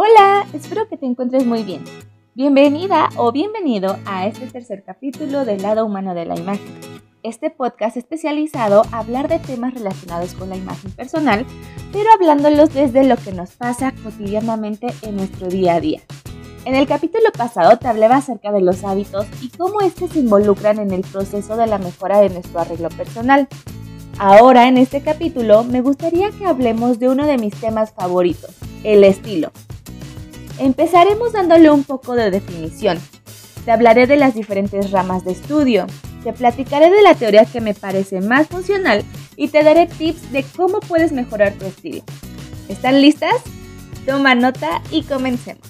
Hola, espero que te encuentres muy bien. Bienvenida o bienvenido a este tercer capítulo del lado humano de la imagen. Este podcast especializado a hablar de temas relacionados con la imagen personal, pero hablándolos desde lo que nos pasa cotidianamente en nuestro día a día. En el capítulo pasado te hablaba acerca de los hábitos y cómo estos se involucran en el proceso de la mejora de nuestro arreglo personal. Ahora, en este capítulo, me gustaría que hablemos de uno de mis temas favoritos, el estilo. Empezaremos dándole un poco de definición. Te hablaré de las diferentes ramas de estudio, te platicaré de la teoría que me parece más funcional y te daré tips de cómo puedes mejorar tu estilo. ¿Están listas? Toma nota y comencemos.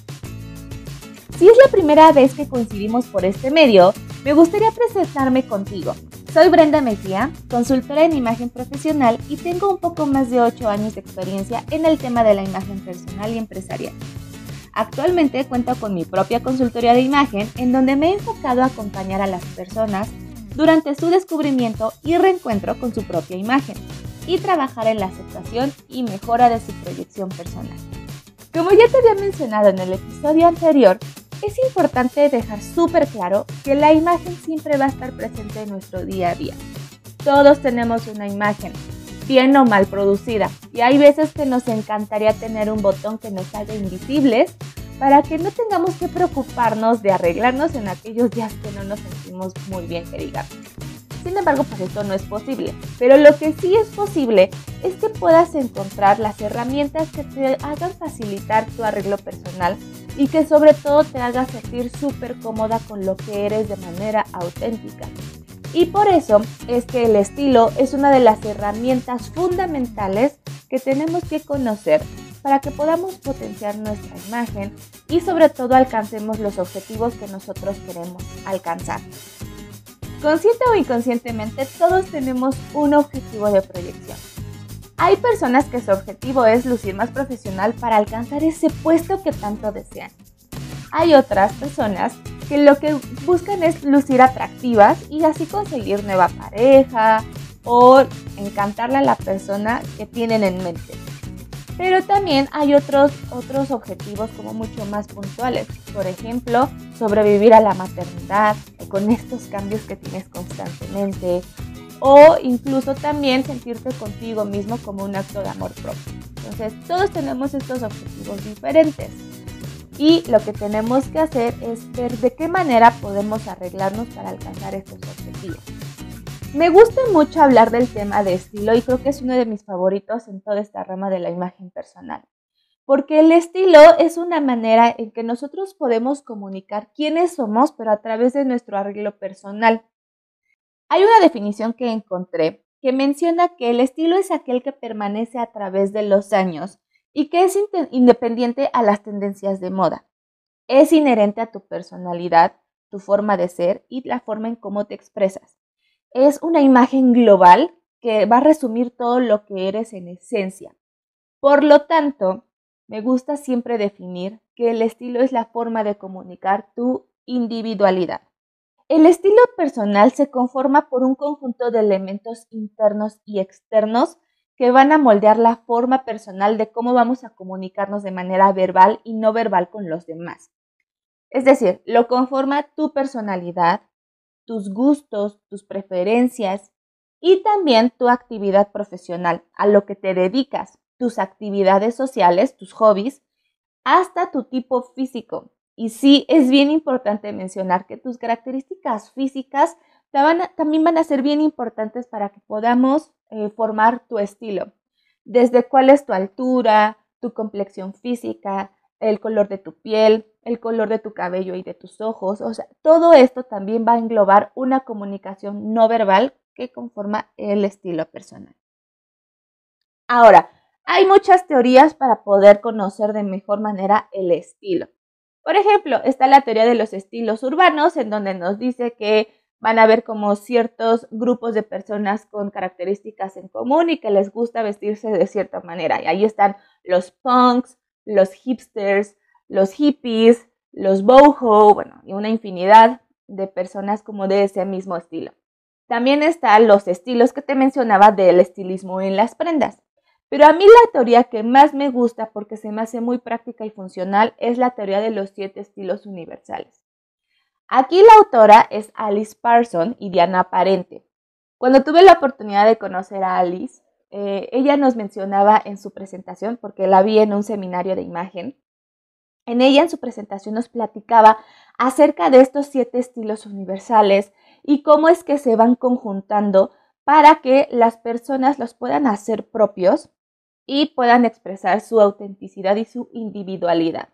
Si es la primera vez que coincidimos por este medio, me gustaría presentarme contigo. Soy Brenda Mejía, consultora en imagen profesional y tengo un poco más de 8 años de experiencia en el tema de la imagen personal y empresarial. Actualmente cuento con mi propia consultoría de imagen en donde me he enfocado a acompañar a las personas durante su descubrimiento y reencuentro con su propia imagen y trabajar en la aceptación y mejora de su proyección personal. Como ya te había mencionado en el episodio anterior, es importante dejar súper claro que la imagen siempre va a estar presente en nuestro día a día. Todos tenemos una imagen, bien o mal producida. Y hay veces que nos encantaría tener un botón que nos haga invisibles para que no tengamos que preocuparnos de arreglarnos en aquellos días que no nos sentimos muy bien, que. Sin embargo, pues esto no es posible. Pero lo que sí es posible es que puedas encontrar las herramientas que te hagan facilitar tu arreglo personal y que sobre todo te haga sentir súper cómoda con lo que eres de manera auténtica. Y por eso es que el estilo es una de las herramientas fundamentales que tenemos que conocer para que podamos potenciar nuestra imagen y sobre todo alcancemos los objetivos que nosotros queremos alcanzar. Consciente o inconscientemente, todos tenemos un objetivo de proyección. Hay personas que su objetivo es lucir más profesional para alcanzar ese puesto que tanto desean. Hay otras personas que lo que buscan es lucir atractivas y así conseguir nueva pareja o encantarle a la persona que tienen en mente. Pero también hay otros, otros objetivos como mucho más puntuales. Por ejemplo, sobrevivir a la maternidad con estos cambios que tienes constantemente. O incluso también sentirte contigo mismo como un acto de amor propio. Entonces, todos tenemos estos objetivos diferentes. Y lo que tenemos que hacer es ver de qué manera podemos arreglarnos para alcanzar estos objetivos. Me gusta mucho hablar del tema de estilo y creo que es uno de mis favoritos en toda esta rama de la imagen personal. Porque el estilo es una manera en que nosotros podemos comunicar quiénes somos, pero a través de nuestro arreglo personal. Hay una definición que encontré que menciona que el estilo es aquel que permanece a través de los años y que es independiente a las tendencias de moda. Es inherente a tu personalidad, tu forma de ser y la forma en cómo te expresas. Es una imagen global que va a resumir todo lo que eres en esencia. Por lo tanto, me gusta siempre definir que el estilo es la forma de comunicar tu individualidad. El estilo personal se conforma por un conjunto de elementos internos y externos que van a moldear la forma personal de cómo vamos a comunicarnos de manera verbal y no verbal con los demás. Es decir, lo conforma tu personalidad, tus gustos, tus preferencias y también tu actividad profesional, a lo que te dedicas, tus actividades sociales, tus hobbies, hasta tu tipo físico. Y sí, es bien importante mencionar que tus características físicas también van a ser bien importantes para que podamos eh, formar tu estilo. Desde cuál es tu altura, tu complexión física, el color de tu piel, el color de tu cabello y de tus ojos. O sea, todo esto también va a englobar una comunicación no verbal que conforma el estilo personal. Ahora, hay muchas teorías para poder conocer de mejor manera el estilo. Por ejemplo, está la teoría de los estilos urbanos, en donde nos dice que van a ver como ciertos grupos de personas con características en común y que les gusta vestirse de cierta manera. Y ahí están los punks, los hipsters, los hippies, los boho, bueno, y una infinidad de personas como de ese mismo estilo. También están los estilos que te mencionaba del estilismo en las prendas. Pero a mí la teoría que más me gusta porque se me hace muy práctica y funcional es la teoría de los siete estilos universales. Aquí la autora es Alice Parson y Diana Parente. Cuando tuve la oportunidad de conocer a Alice, eh, ella nos mencionaba en su presentación, porque la vi en un seminario de imagen, en ella en su presentación nos platicaba acerca de estos siete estilos universales y cómo es que se van conjuntando para que las personas los puedan hacer propios y puedan expresar su autenticidad y su individualidad.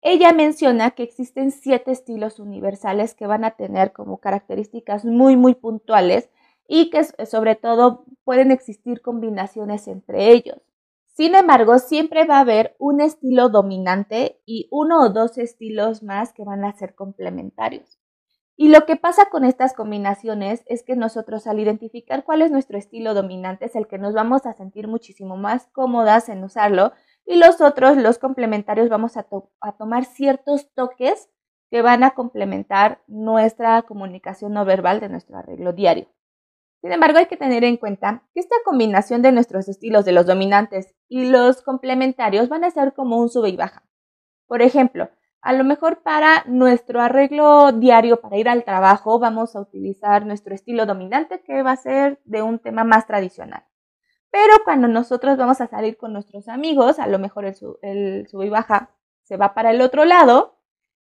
Ella menciona que existen siete estilos universales que van a tener como características muy, muy puntuales y que sobre todo pueden existir combinaciones entre ellos. Sin embargo, siempre va a haber un estilo dominante y uno o dos estilos más que van a ser complementarios. Y lo que pasa con estas combinaciones es que nosotros al identificar cuál es nuestro estilo dominante es el que nos vamos a sentir muchísimo más cómodas en usarlo y los otros, los complementarios, vamos a, tomar ciertos toques que van a complementar nuestra comunicación no verbal de nuestro arreglo diario. Sin embargo, hay que tener en cuenta que esta combinación de nuestros estilos de los dominantes y los complementarios van a ser como un sube y baja. Por ejemplo, a lo mejor para nuestro arreglo diario para ir al trabajo vamos a utilizar nuestro estilo dominante que va a ser de un tema más tradicional. Pero cuando nosotros vamos a salir con nuestros amigos, a lo mejor el, sub y baja se va para el otro lado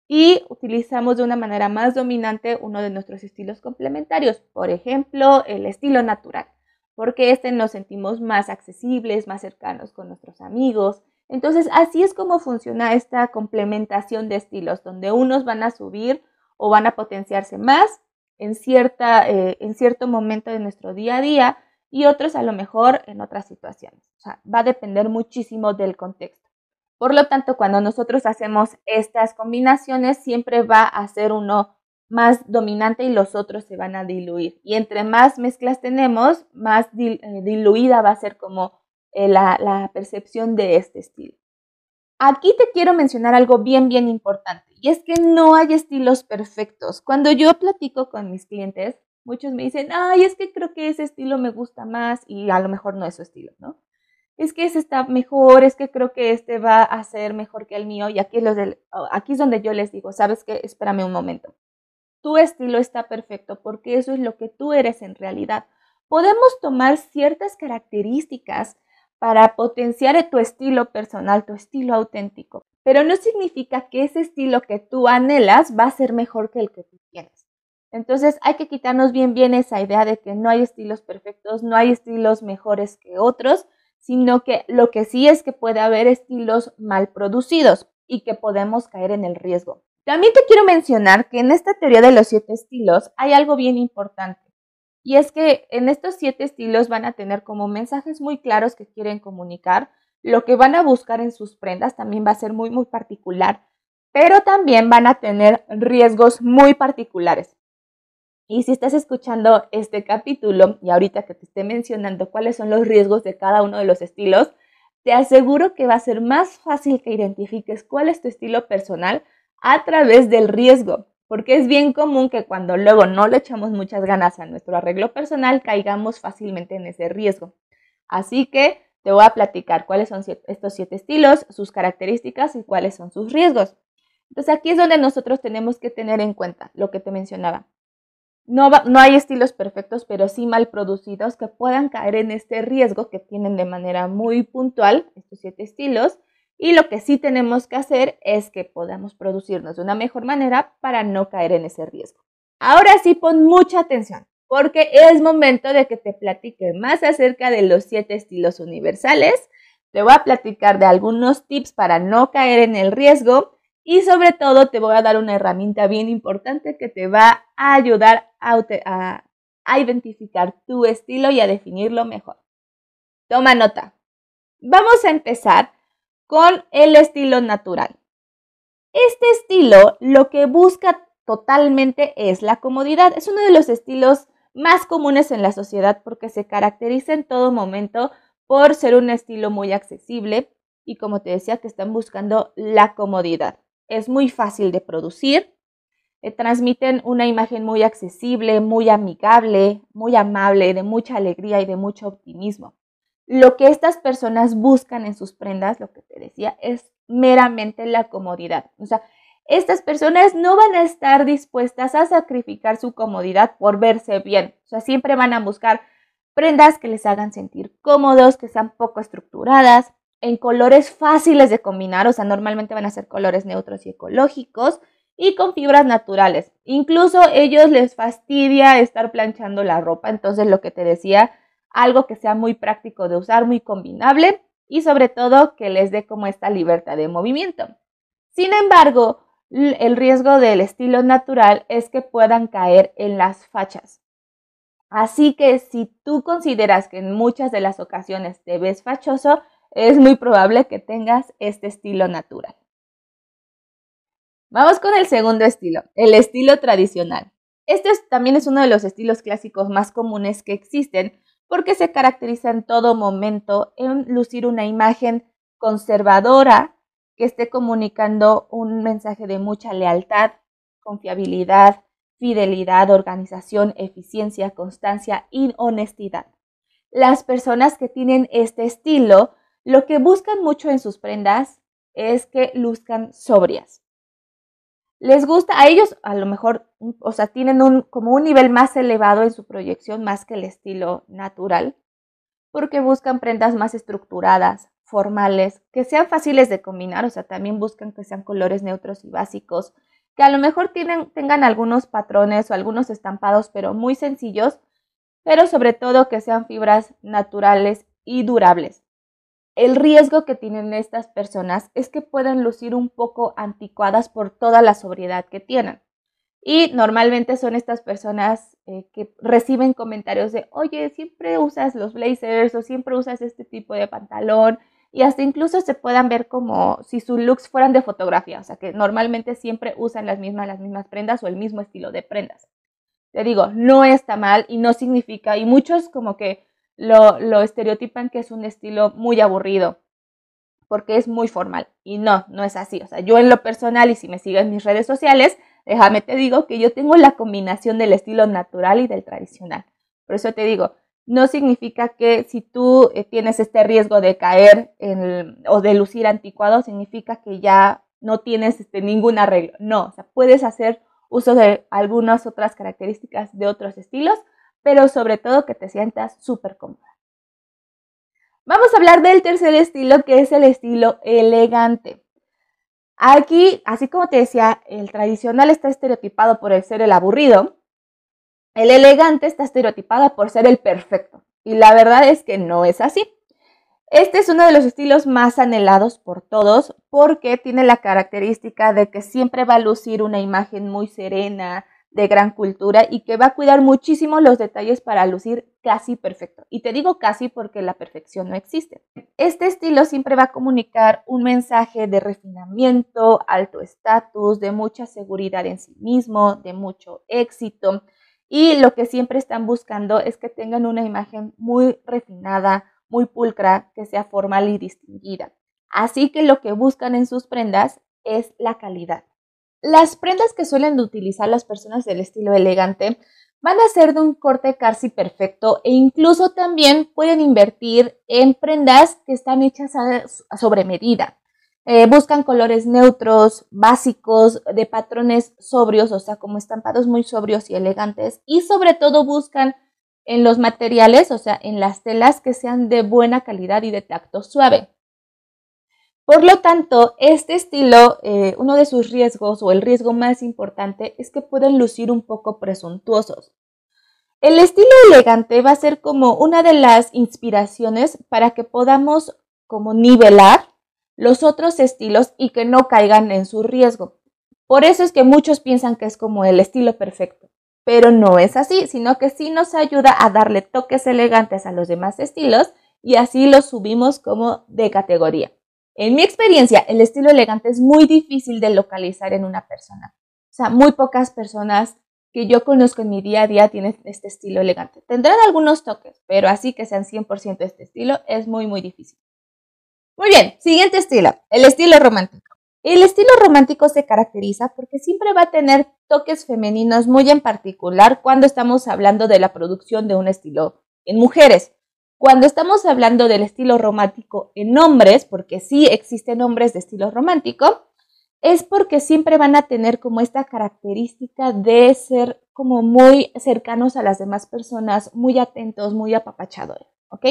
y utilizamos de una manera más dominante uno de nuestros estilos complementarios, por ejemplo, el estilo natural, porque este nos sentimos más accesibles, más cercanos con nuestros amigos, entonces, así es como funciona esta complementación de estilos, donde unos van a subir o van a potenciarse más en, cierta, eh, en cierto momento de nuestro día a día y otros a lo mejor en otras situaciones. O sea, va a depender muchísimo del contexto. Por lo tanto, cuando nosotros hacemos estas combinaciones, siempre va a ser uno más dominante y los otros se van a diluir. Y entre más mezclas tenemos, más eh, diluida va a ser como eh, la, percepción de este estilo. Aquí te quiero mencionar algo bien, bien importante, y es que no hay estilos perfectos. Cuando yo platico con mis clientes, muchos me dicen, ay, es que creo que ese estilo me gusta más y a lo mejor no es su estilo, ¿no? Es que ese está mejor, es que creo que este va a ser mejor que el mío y aquí es, aquí es donde yo les digo, ¿sabes qué? Espérame un momento. Tu estilo está perfecto porque eso es lo que tú eres en realidad. Podemos tomar ciertas características para potenciar tu estilo personal, tu estilo auténtico. Pero no significa que ese estilo que tú anhelas va a ser mejor que el que tú tienes. Entonces hay que quitarnos bien bien esa idea de que no hay estilos perfectos, no hay estilos mejores que otros, sino que lo que sí es que puede haber estilos mal producidos y que podemos caer en el riesgo. También te quiero mencionar que en esta teoría de los siete estilos hay algo bien importante. Y es que en estos siete estilos van a tener como mensajes muy claros que quieren comunicar. Lo que van a buscar en sus prendas también va a ser muy, muy particular, pero también van a tener riesgos muy particulares. Y si estás escuchando este capítulo y ahorita que te esté mencionando cuáles son los riesgos de cada uno de los estilos, te aseguro que va a ser más fácil que identifiques cuál es tu estilo personal a través del riesgo porque es bien común que cuando luego no le echamos muchas ganas a nuestro arreglo personal, caigamos fácilmente en ese riesgo. Así que te voy a platicar cuáles son estos siete estilos, sus características y cuáles son sus riesgos. Entonces aquí es donde nosotros tenemos que tener en cuenta lo que te mencionaba. No, no hay estilos perfectos, pero sí mal producidos que puedan caer en este riesgo que tienen de manera muy puntual estos siete estilos y lo que sí tenemos que hacer es que podamos producirnos de una mejor manera para no caer en ese riesgo. Ahora sí, pon mucha atención, porque es momento de que te platique más acerca de los siete estilos universales. Te voy a platicar de algunos tips para no caer en el riesgo y sobre todo te voy a dar una herramienta bien importante que te va a ayudar a, identificar tu estilo y a definirlo mejor. Toma nota. Vamos a empezar con el estilo natural. Este estilo lo que busca totalmente es la comodidad. Es uno de los estilos más comunes en la sociedad porque se caracteriza en todo momento por ser un estilo muy accesible y como te decía que están buscando la comodidad. Es muy fácil de producir, eh, transmiten una imagen muy accesible, muy amigable, muy amable, de mucha alegría y de mucho optimismo. lo que estas personas buscan en sus prendas, lo que te decía, es meramente la comodidad. O sea, estas personas no van a estar dispuestas a sacrificar su comodidad por verse bien. O sea, siempre van a buscar prendas que les hagan sentir cómodos, que sean poco estructuradas, en colores fáciles de combinar, o sea, normalmente van a ser colores neutros y ecológicos y con fibras naturales. Incluso ellos les fastidia estar planchando la ropa, entonces lo que te decía, algo que sea muy práctico de usar, muy combinable y sobre todo que les dé como esta libertad de movimiento. Sin embargo, el riesgo del estilo natural es que puedan caer en las fachas. Así que si tú consideras que en muchas de las ocasiones te ves fachoso, es muy probable que tengas este estilo natural. Vamos con el segundo estilo, el estilo tradicional. Este también es uno de los estilos clásicos más comunes que existen porque se caracteriza en todo momento en lucir una imagen conservadora que esté comunicando un mensaje de mucha lealtad, confiabilidad, fidelidad, organización, eficiencia, constancia y honestidad. Las personas que tienen este estilo, lo que buscan mucho en sus prendas es que luzcan sobrias. Les gusta, a ellos a lo mejor, o sea, tienen un, como un nivel más elevado en su proyección más que el estilo natural, porque buscan prendas más estructuradas, formales, que sean fáciles de combinar, o sea, también buscan que sean colores neutros y básicos, que a lo mejor tengan algunos patrones o algunos estampados, pero muy sencillos, pero sobre todo que sean fibras naturales y durables. El riesgo que tienen estas personas es que pueden lucir un poco anticuadas por toda la sobriedad que tienen. Y normalmente son estas personas eh, que reciben comentarios de, oye, siempre usas los blazers o siempre usas este tipo de pantalón y hasta incluso se puedan ver como si sus looks fueran de fotografía, o sea que normalmente siempre usan las mismas, las mismas prendas o el mismo estilo de prendas. Te digo, no está mal y no significa, y muchos como que lo, estereotipan que es un estilo muy aburrido, porque es muy formal. Y no, no es así. O sea, yo en lo personal, y si me siguen en mis redes sociales, déjame te digo que yo tengo la combinación del estilo natural y del tradicional. Por eso te digo, no significa que si tú eh, tienes este riesgo de caer en o de lucir anticuado, significa que ya no tienes este, ningún arreglo. No, puedes hacer uso de algunas otras características de otros estilos, pero sobre todo que te sientas súper cómoda. Vamos a hablar del tercer estilo, que es el estilo elegante. Aquí, así como te decía, el tradicional está estereotipado por el ser el aburrido, el elegante está estereotipado por ser el perfecto. Y la verdad es que no es así. Este es uno de los estilos más anhelados por todos porque tiene la característica de que siempre va a lucir una imagen muy serena, de gran cultura y que va a cuidar muchísimo los detalles para lucir casi perfecto. Y te digo casi porque la perfección no existe. Este estilo siempre va a comunicar un mensaje de refinamiento, alto estatus, de mucha seguridad en sí mismo, de mucho éxito. Y lo que siempre están buscando es que tengan una imagen muy refinada, muy pulcra, que sea formal y distinguida. Así que lo que buscan en sus prendas es la calidad. Las prendas que suelen utilizar las personas del estilo elegante van a ser de un corte casi perfecto e incluso también pueden invertir en prendas que están hechas a, sobre medida. Eh, buscan colores neutros, básicos, de patrones sobrios, o sea, como estampados muy sobrios y elegantes. Y sobre todo buscan en los materiales, o sea, en las telas que sean de buena calidad y de tacto suave. Por lo tanto, este estilo, eh, uno de sus riesgos o el riesgo más importante es que pueden lucir un poco presuntuosos. El estilo elegante va a ser como una de las inspiraciones para que podamos como nivelar los otros estilos y que no caigan en su riesgo. Por eso es que muchos piensan que es como el estilo perfecto, pero no es así, sino que sí nos ayuda a darle toques elegantes a los demás estilos y así los subimos como de categoría. En mi experiencia, el estilo elegante es muy difícil de localizar en una persona. O sea, muy pocas personas que yo conozco en mi día a día tienen este estilo elegante. Tendrán algunos toques, pero así que sean 100% este estilo es muy, muy difícil. Muy bien, siguiente estilo, el estilo romántico. El estilo romántico se caracteriza porque siempre va a tener toques femeninos muy en particular cuando estamos hablando de la producción de un estilo en mujeres. Cuando estamos hablando del estilo romántico en hombres, porque sí existen hombres de estilo romántico, es porque siempre van a tener como esta característica de ser como muy cercanos a las demás personas, muy atentos, muy apapachadores, ¿ok?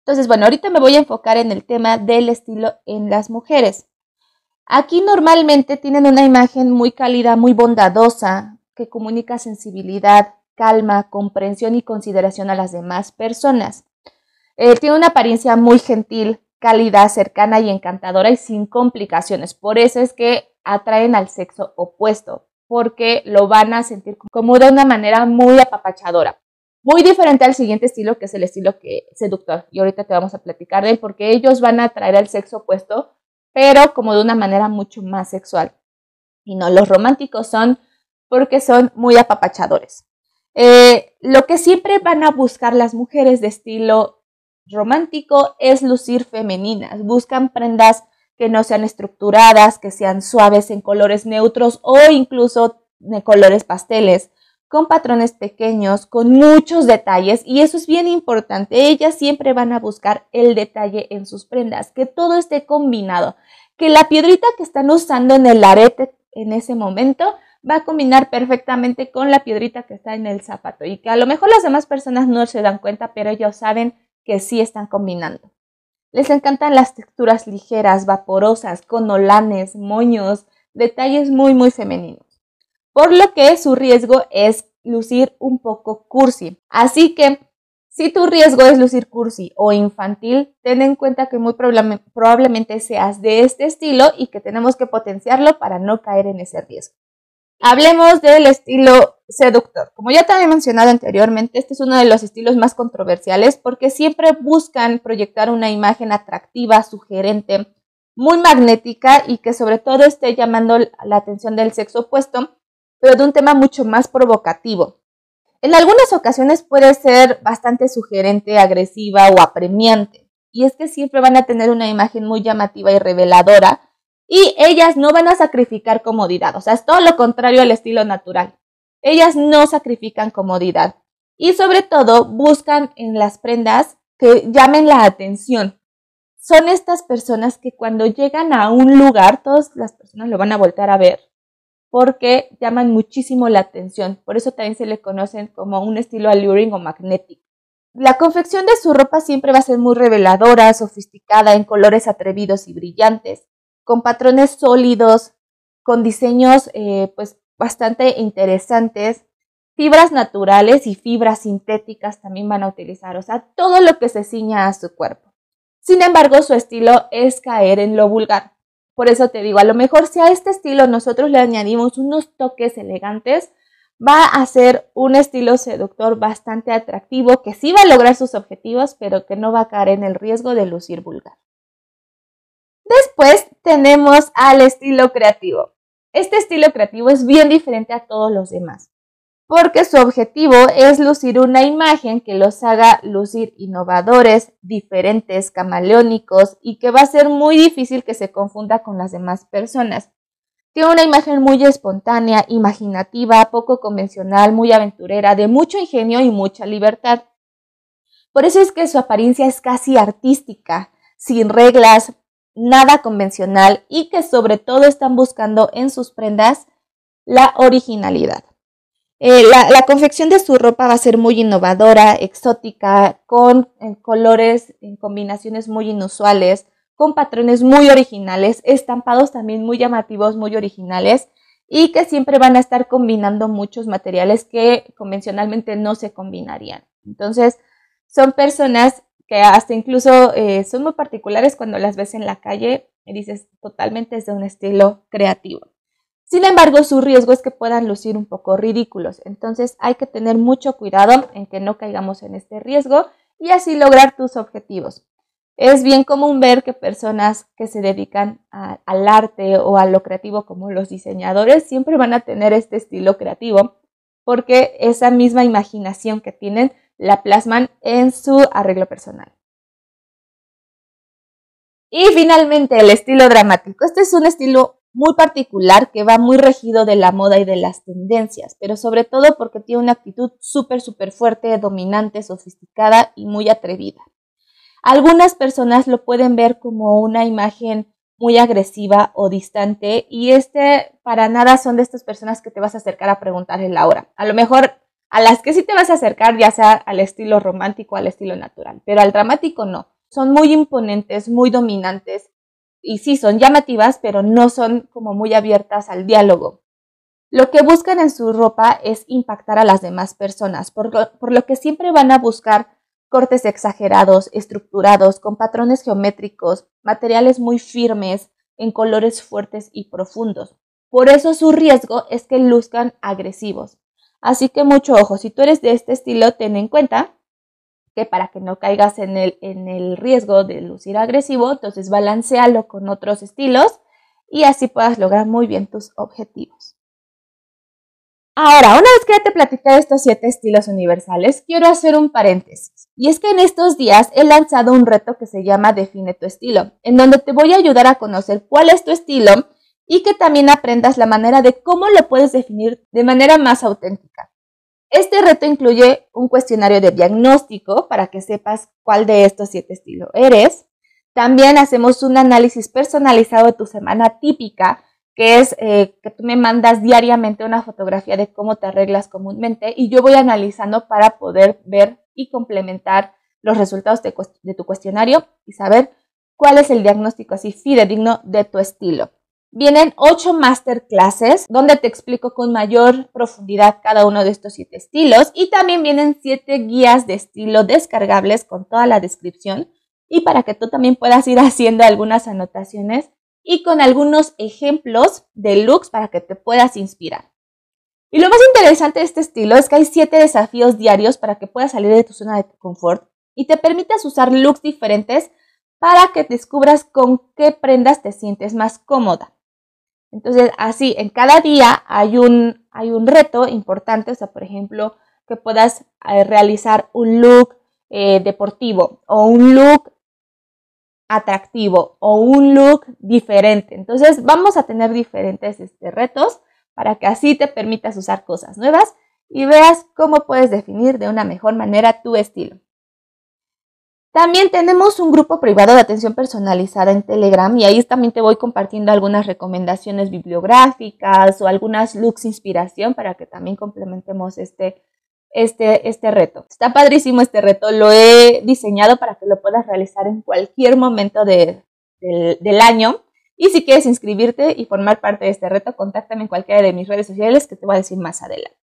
Entonces, bueno, ahorita me voy a enfocar en el tema del estilo en las mujeres. Aquí normalmente tienen una imagen muy cálida, muy bondadosa, que comunica sensibilidad, calma, comprensión y consideración a las demás personas. Eh, tiene una apariencia muy gentil, cálida, cercana y encantadora y sin complicaciones. Por eso es que atraen al sexo opuesto, porque lo van a sentir como de una manera muy apapachadora. Muy diferente al siguiente estilo, que es el estilo seductor. Y ahorita te vamos a platicar de él, porque ellos van a atraer al sexo opuesto, pero como de una manera mucho más sexual. Y no, los románticos son porque son muy apapachadores. Eh, lo que siempre van a buscar las mujeres de estilo romántico es lucir femeninas. Buscan prendas que no sean estructuradas, que sean suaves en colores neutros o incluso de colores pasteles, con patrones pequeños, con muchos detalles y eso es bien importante. Ellas siempre van a buscar el detalle en sus prendas, que todo esté combinado, que la piedrita que están usando en el arete en ese momento va a combinar perfectamente con la piedrita que está en el zapato y que a lo mejor las demás personas no se dan cuenta, pero ellos saben que sí están combinando. Les encantan las texturas ligeras, vaporosas, con olanes, moños, detalles muy, muy femeninos. Por lo que su riesgo es lucir un poco cursi. Así que, si tu riesgo es lucir cursi o infantil, ten en cuenta que muy probablemente seas de este estilo y que tenemos que potenciarlo para no caer en ese riesgo. Hablemos del estilo seductor. Como ya te había mencionado anteriormente, este es uno de los estilos más controversiales porque siempre buscan proyectar una imagen atractiva, sugerente, muy magnética y que sobre todo esté llamando la atención del sexo opuesto, pero de un tema mucho más provocativo. En algunas ocasiones puede ser bastante sugerente, agresiva o apremiante, y es que siempre van a tener una imagen muy llamativa y reveladora, y ellas no van a sacrificar comodidad, o sea, es todo lo contrario al estilo natural. Ellas no sacrifican comodidad y sobre todo buscan en las prendas que llamen la atención. Son estas personas que cuando llegan a un lugar, todas las personas lo van a voltar a ver porque llaman muchísimo la atención. Por eso también se le conocen como un estilo alluring o magnético. La confección de su ropa siempre va a ser muy reveladora, sofisticada, en colores atrevidos y brillantes con patrones sólidos, con diseños eh, pues bastante interesantes, fibras naturales y fibras sintéticas también van a utilizar, o sea, todo lo que se ciña a su cuerpo. Sin embargo, su estilo es caer en lo vulgar. Por eso te digo, a lo mejor si a este estilo nosotros le añadimos unos toques elegantes, va a ser un estilo seductor bastante atractivo que sí va a lograr sus objetivos, pero que no va a caer en el riesgo de lucir vulgar. Después tenemos al estilo creativo. Este estilo creativo es bien diferente a todos los demás, porque su objetivo es lucir una imagen que los haga lucir innovadores, diferentes, camaleónicos y que va a ser muy difícil que se confunda con las demás personas. Tiene una imagen muy espontánea, imaginativa, poco convencional, muy aventurera, de mucho ingenio y mucha libertad. Por eso es que su apariencia es casi artística, sin reglas, nada convencional y que sobre todo están buscando en sus prendas la originalidad. Eh, la, confección de su ropa va a ser muy innovadora, exótica, con eh, colores en combinaciones muy inusuales, con patrones muy originales, estampados también muy llamativos, muy originales y que siempre van a estar combinando muchos materiales que convencionalmente no se combinarían. Entonces, son personas que hasta incluso eh, son muy particulares cuando las ves en la calle y dices totalmente es de un estilo creativo. Sin embargo, su riesgo es que puedan lucir un poco ridículos, entonces hay que tener mucho cuidado en que no caigamos en este riesgo y así lograr tus objetivos. Es bien común ver que personas que se dedican al arte o a lo creativo como los diseñadores siempre van a tener este estilo creativo porque esa misma imaginación que tienen la plasman en su arreglo personal. Y finalmente el estilo dramático. Este es un estilo muy particular que va muy regido de la moda y de las tendencias, pero sobre todo porque tiene una actitud súper, súper fuerte, dominante, sofisticada y muy atrevida. Algunas personas lo pueden ver como una imagen muy agresiva o distante y este para nada son de estas personas que te vas a acercar a preguntarle la hora. A lo mejor a las que sí te vas a acercar ya sea al estilo romántico al estilo natural, pero al dramático no. Son muy imponentes, muy dominantes y sí son llamativas, pero no son como muy abiertas al diálogo. Lo que buscan en su ropa es impactar a las demás personas, por lo, por lo que siempre van a buscar cortes exagerados, estructurados, con patrones geométricos, materiales muy firmes, en colores fuertes y profundos. Por eso su riesgo es que luzcan agresivos. Así que mucho ojo, si tú eres de este estilo, ten en cuenta que para que no caigas en el, en el riesgo de lucir agresivo, entonces balancealo con otros estilos y así puedas lograr muy bien tus objetivos. Ahora, una vez que ya te platicé estos siete estilos universales, quiero hacer un paréntesis. Y es que en estos días he lanzado un reto que se llama Define tu estilo, en donde te voy a ayudar a conocer cuál es tu estilo y que también aprendas la manera de cómo lo puedes definir de manera más auténtica. Este reto incluye un cuestionario de diagnóstico para que sepas cuál de estos siete estilos eres. También hacemos un análisis personalizado de tu semana típica, que es eh, que tú me mandas diariamente una fotografía de cómo te arreglas comúnmente y yo voy analizando para poder ver y complementar los resultados de, de tu cuestionario y saber cuál es el diagnóstico así fidedigno de tu estilo. Vienen ocho masterclasses donde te explico con mayor profundidad cada uno de estos siete estilos y también vienen siete guías de estilo descargables con toda la descripción y para que tú también puedas ir haciendo algunas anotaciones y con algunos ejemplos de looks para que te puedas inspirar. Y lo más interesante de este estilo es que hay siete desafíos diarios para que puedas salir de tu zona de confort y te permitas usar looks diferentes para que descubras con qué prendas te sientes más cómoda. Entonces, así, en cada día hay un, hay un reto importante, o sea, por ejemplo, que puedas eh, realizar un look eh, deportivo o un look atractivo o un look diferente. Entonces, vamos a tener diferentes este, retos para que así te permitas usar cosas nuevas y veas cómo puedes definir de una mejor manera tu estilo. También tenemos un grupo privado de atención personalizada en Telegram y ahí también te voy compartiendo algunas recomendaciones bibliográficas o algunas looks inspiración para que también complementemos este, este, este reto. Está padrísimo este reto, lo he diseñado para que lo puedas realizar en cualquier momento del, del año. Y si quieres inscribirte y formar parte de este reto, contáctame en cualquiera de mis redes sociales que te voy a decir más adelante.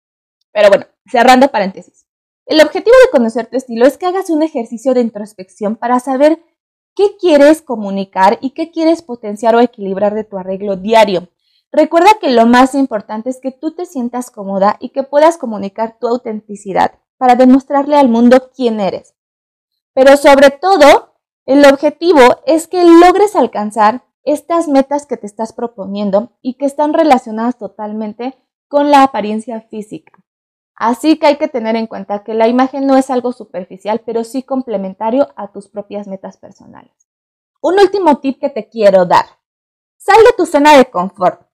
Pero bueno, cerrando paréntesis. El objetivo de conocer tu estilo es que hagas un ejercicio de introspección para saber qué quieres comunicar y qué quieres potenciar o equilibrar de tu arreglo diario. Recuerda que lo más importante es que tú te sientas cómoda y que puedas comunicar tu autenticidad para demostrarle al mundo quién eres. Pero sobre todo, el objetivo es que logres alcanzar estas metas que te estás proponiendo y que están relacionadas totalmente con la apariencia física. Así que hay que tener en cuenta que la imagen no es algo superficial, pero sí complementario a tus propias metas personales. Un último tip que te quiero dar. Sal de tu zona de confort.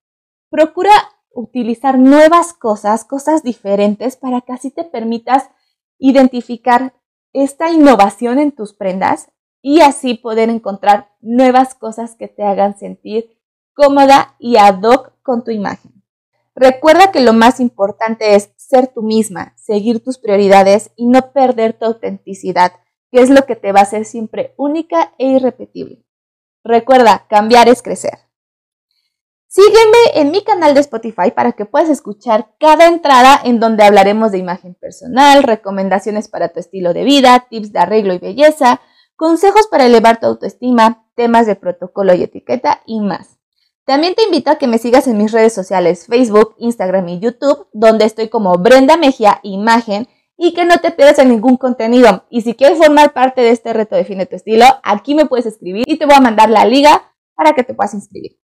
Procura utilizar nuevas cosas, cosas diferentes, para que así te permitas identificar esta innovación en tus prendas y así poder encontrar nuevas cosas que te hagan sentir cómoda y ad hoc con tu imagen. Recuerda que lo más importante es ser tú misma, seguir tus prioridades y no perder tu autenticidad, que es lo que te va a hacer siempre única e irrepetible. Recuerda, cambiar es crecer. Sígueme en mi canal de Spotify para que puedas escuchar cada entrada en donde hablaremos de imagen personal, recomendaciones para tu estilo de vida, tips de arreglo y belleza, consejos para elevar tu autoestima, temas de protocolo y etiqueta y más. También te invito a que me sigas en mis redes sociales Facebook, Instagram y YouTube, donde estoy como Brenda Mejía Imagen y que no te pierdas ningún contenido. Y si quieres formar parte de este reto Define tu estilo, aquí me puedes escribir y te voy a mandar la liga para que te puedas inscribir.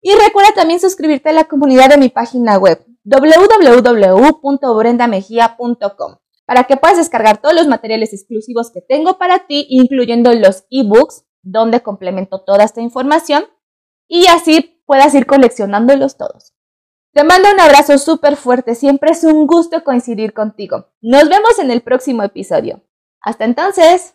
Y recuerda también suscribirte a la comunidad de mi página web www.brendamejía.com para que puedas descargar todos los materiales exclusivos que tengo para ti, incluyendo los ebooks donde complemento toda esta información y así puedas ir coleccionándolos todos. Te mando un abrazo súper fuerte, siempre es un gusto coincidir contigo. Nos vemos en el próximo episodio. Hasta entonces.